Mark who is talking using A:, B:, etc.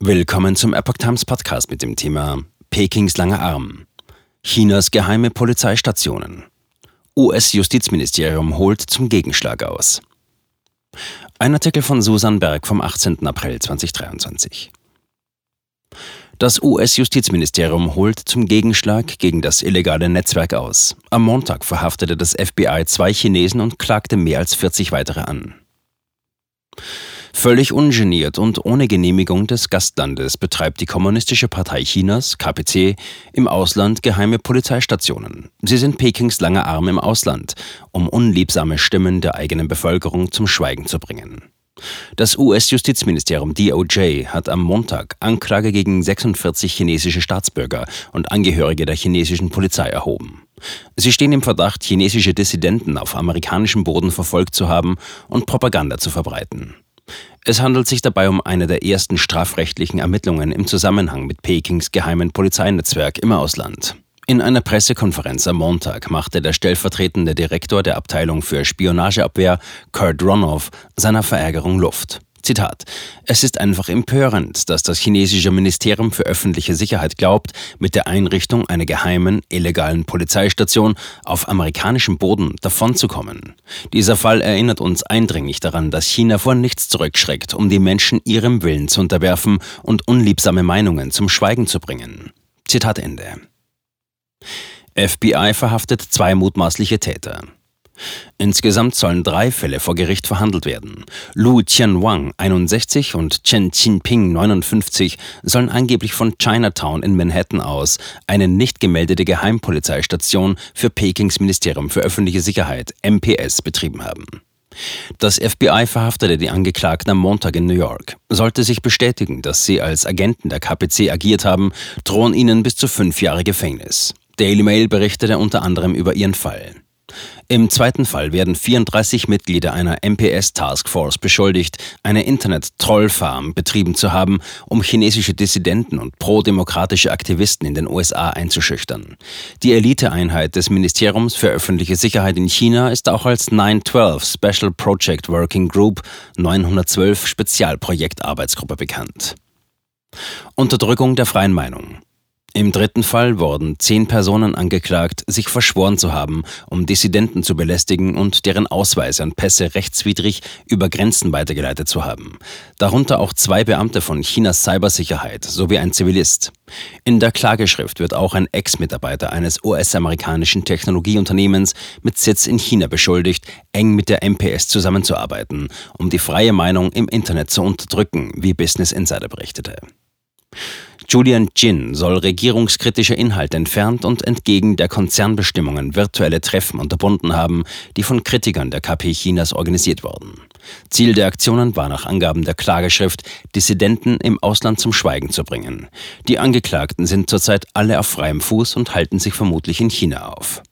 A: Willkommen zum Epoch Times Podcast mit dem Thema Pekings langer Arm. Chinas geheime Polizeistationen. US-Justizministerium holt zum Gegenschlag aus. Ein Artikel von Susan Berg vom 18. April 2023. Das US-Justizministerium holt zum Gegenschlag gegen das illegale Netzwerk aus. Am Montag verhaftete das FBI zwei Chinesen und klagte mehr als 40 weitere an. Völlig ungeniert und ohne Genehmigung des Gastlandes betreibt die Kommunistische Partei Chinas, KPC, im Ausland geheime Polizeistationen. Sie sind Pekings langer Arm im Ausland, um unliebsame Stimmen der eigenen Bevölkerung zum Schweigen zu bringen. Das US-Justizministerium DOJ hat am Montag Anklage gegen 46 chinesische Staatsbürger und Angehörige der chinesischen Polizei erhoben. Sie stehen im Verdacht, chinesische Dissidenten auf amerikanischem Boden verfolgt zu haben und Propaganda zu verbreiten. Es handelt sich dabei um eine der ersten strafrechtlichen Ermittlungen im Zusammenhang mit Pekings geheimen Polizeinetzwerk im Ausland. In einer Pressekonferenz am Montag machte der stellvertretende Direktor der Abteilung für Spionageabwehr, Kurt Ronoff, seiner Verärgerung Luft. Zitat. Es ist einfach empörend, dass das chinesische Ministerium für öffentliche Sicherheit glaubt, mit der Einrichtung einer geheimen, illegalen Polizeistation auf amerikanischem Boden davonzukommen. Dieser Fall erinnert uns eindringlich daran, dass China vor nichts zurückschreckt, um die Menschen ihrem Willen zu unterwerfen und unliebsame Meinungen zum Schweigen zu bringen. Zitat Ende. FBI verhaftet zwei mutmaßliche Täter. Insgesamt sollen drei Fälle vor Gericht verhandelt werden. Lu Tianwang, 61, und Chen Jinping, 59, sollen angeblich von Chinatown in Manhattan aus eine nicht gemeldete Geheimpolizeistation für Pekings Ministerium für öffentliche Sicherheit, MPS, betrieben haben. Das FBI verhaftete die Angeklagten am Montag in New York. Sollte sich bestätigen, dass sie als Agenten der KPC agiert haben, drohen ihnen bis zu fünf Jahre Gefängnis. Daily Mail berichtete unter anderem über ihren Fall. Im zweiten Fall werden 34 Mitglieder einer MPS-Taskforce beschuldigt, eine Internet-Trollfarm betrieben zu haben, um chinesische Dissidenten und prodemokratische Aktivisten in den USA einzuschüchtern. Die Eliteeinheit des Ministeriums für öffentliche Sicherheit in China ist auch als 912 Special Project Working Group 912 Spezialprojektarbeitsgruppe bekannt. Unterdrückung der freien Meinung. Im dritten Fall wurden zehn Personen angeklagt, sich verschworen zu haben, um Dissidenten zu belästigen und deren Ausweise und Pässe rechtswidrig über Grenzen weitergeleitet zu haben. Darunter auch zwei Beamte von Chinas Cybersicherheit sowie ein Zivilist. In der Klageschrift wird auch ein Ex-Mitarbeiter eines US-amerikanischen Technologieunternehmens mit Sitz in China beschuldigt, eng mit der MPS zusammenzuarbeiten, um die freie Meinung im Internet zu unterdrücken, wie Business Insider berichtete. Julian Jin soll regierungskritische Inhalte entfernt und entgegen der Konzernbestimmungen virtuelle Treffen unterbunden haben, die von Kritikern der KP Chinas organisiert wurden. Ziel der Aktionen war nach Angaben der Klageschrift, Dissidenten im Ausland zum Schweigen zu bringen. Die Angeklagten sind zurzeit alle auf freiem Fuß und halten sich vermutlich in China auf.